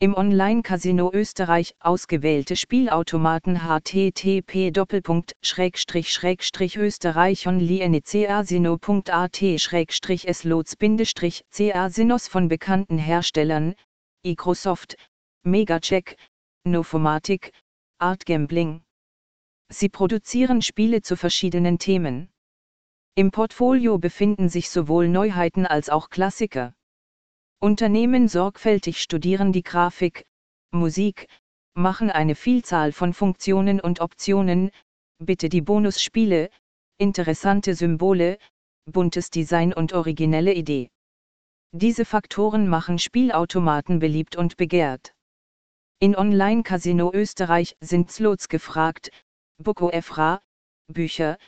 Im Online-Casino Österreich ausgewählte Spielautomaten http österreichonlienecasino.at slots von bekannten Herstellern, Microsoft, Megacheck, Novomatic, Art Gambling. Sie produzieren Spiele zu verschiedenen Themen. Im Portfolio befinden sich sowohl Neuheiten als auch Klassiker. Unternehmen sorgfältig studieren die Grafik, Musik, machen eine Vielzahl von Funktionen und Optionen, bitte die Bonusspiele, interessante Symbole, buntes Design und originelle Idee. Diese Faktoren machen Spielautomaten beliebt und begehrt. In Online-Casino Österreich sind Slots gefragt, Boko Efra, Bücher,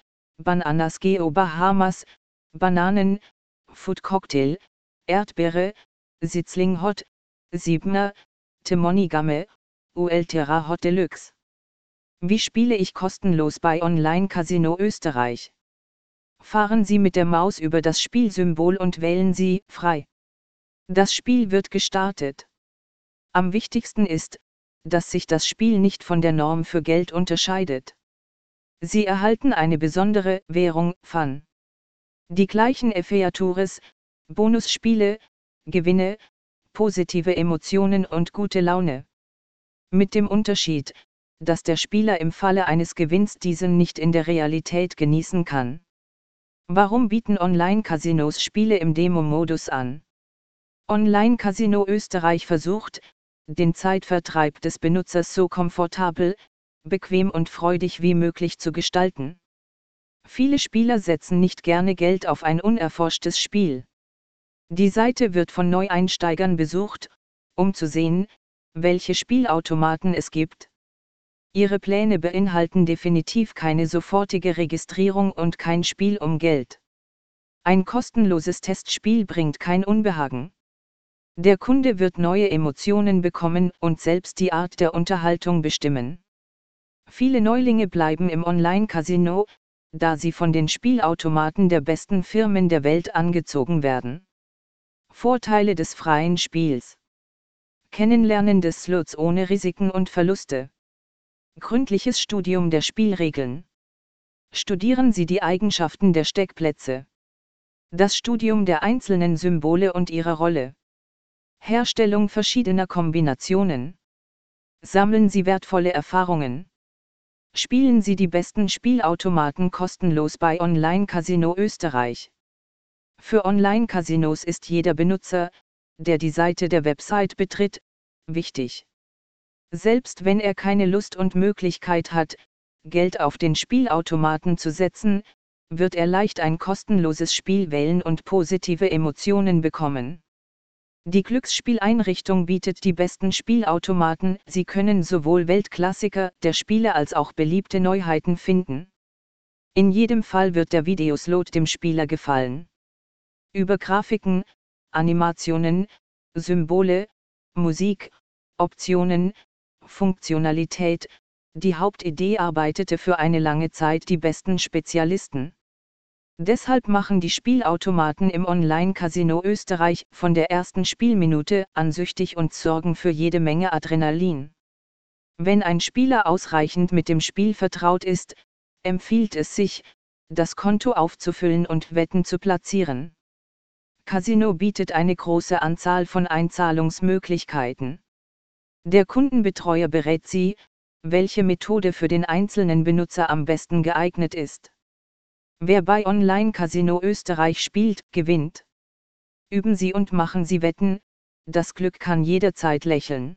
Bananas Geo Bahamas, Bananen, Food Cocktail, Erdbeere, Sitzling Hot, Siebner, Temonigame, Ultera Hot Deluxe. Wie spiele ich kostenlos bei Online Casino Österreich? Fahren Sie mit der Maus über das Spielsymbol und wählen Sie frei. Das Spiel wird gestartet. Am wichtigsten ist, dass sich das Spiel nicht von der Norm für Geld unterscheidet. Sie erhalten eine besondere Währung, Fun. Die gleichen Features, Bonusspiele, Gewinne, positive Emotionen und gute Laune. Mit dem Unterschied, dass der Spieler im Falle eines Gewinns diesen nicht in der Realität genießen kann. Warum bieten Online-Casinos Spiele im Demo-Modus an? Online-Casino Österreich versucht, den Zeitvertreib des Benutzers so komfortabel, bequem und freudig wie möglich zu gestalten. Viele Spieler setzen nicht gerne Geld auf ein unerforschtes Spiel. Die Seite wird von Neueinsteigern besucht, um zu sehen, welche Spielautomaten es gibt. Ihre Pläne beinhalten definitiv keine sofortige Registrierung und kein Spiel um Geld. Ein kostenloses Testspiel bringt kein Unbehagen. Der Kunde wird neue Emotionen bekommen und selbst die Art der Unterhaltung bestimmen. Viele Neulinge bleiben im Online-Casino, da sie von den Spielautomaten der besten Firmen der Welt angezogen werden. Vorteile des freien Spiels. Kennenlernen des Slots ohne Risiken und Verluste. Gründliches Studium der Spielregeln. Studieren Sie die Eigenschaften der Steckplätze. Das Studium der einzelnen Symbole und ihrer Rolle. Herstellung verschiedener Kombinationen. Sammeln Sie wertvolle Erfahrungen. Spielen Sie die besten Spielautomaten kostenlos bei Online Casino Österreich. Für Online-Casinos ist jeder Benutzer, der die Seite der Website betritt, wichtig. Selbst wenn er keine Lust und Möglichkeit hat, Geld auf den Spielautomaten zu setzen, wird er leicht ein kostenloses Spiel wählen und positive Emotionen bekommen. Die Glücksspieleinrichtung bietet die besten Spielautomaten, Sie können sowohl Weltklassiker der Spiele als auch beliebte Neuheiten finden. In jedem Fall wird der Videoslot dem Spieler gefallen. Über Grafiken, Animationen, Symbole, Musik, Optionen, Funktionalität, die Hauptidee arbeitete für eine lange Zeit die besten Spezialisten. Deshalb machen die Spielautomaten im Online-Casino Österreich von der ersten Spielminute an süchtig und sorgen für jede Menge Adrenalin. Wenn ein Spieler ausreichend mit dem Spiel vertraut ist, empfiehlt es sich, das Konto aufzufüllen und Wetten zu platzieren. Casino bietet eine große Anzahl von Einzahlungsmöglichkeiten. Der Kundenbetreuer berät Sie, welche Methode für den einzelnen Benutzer am besten geeignet ist. Wer bei Online Casino Österreich spielt, gewinnt. Üben Sie und machen Sie Wetten, das Glück kann jederzeit lächeln.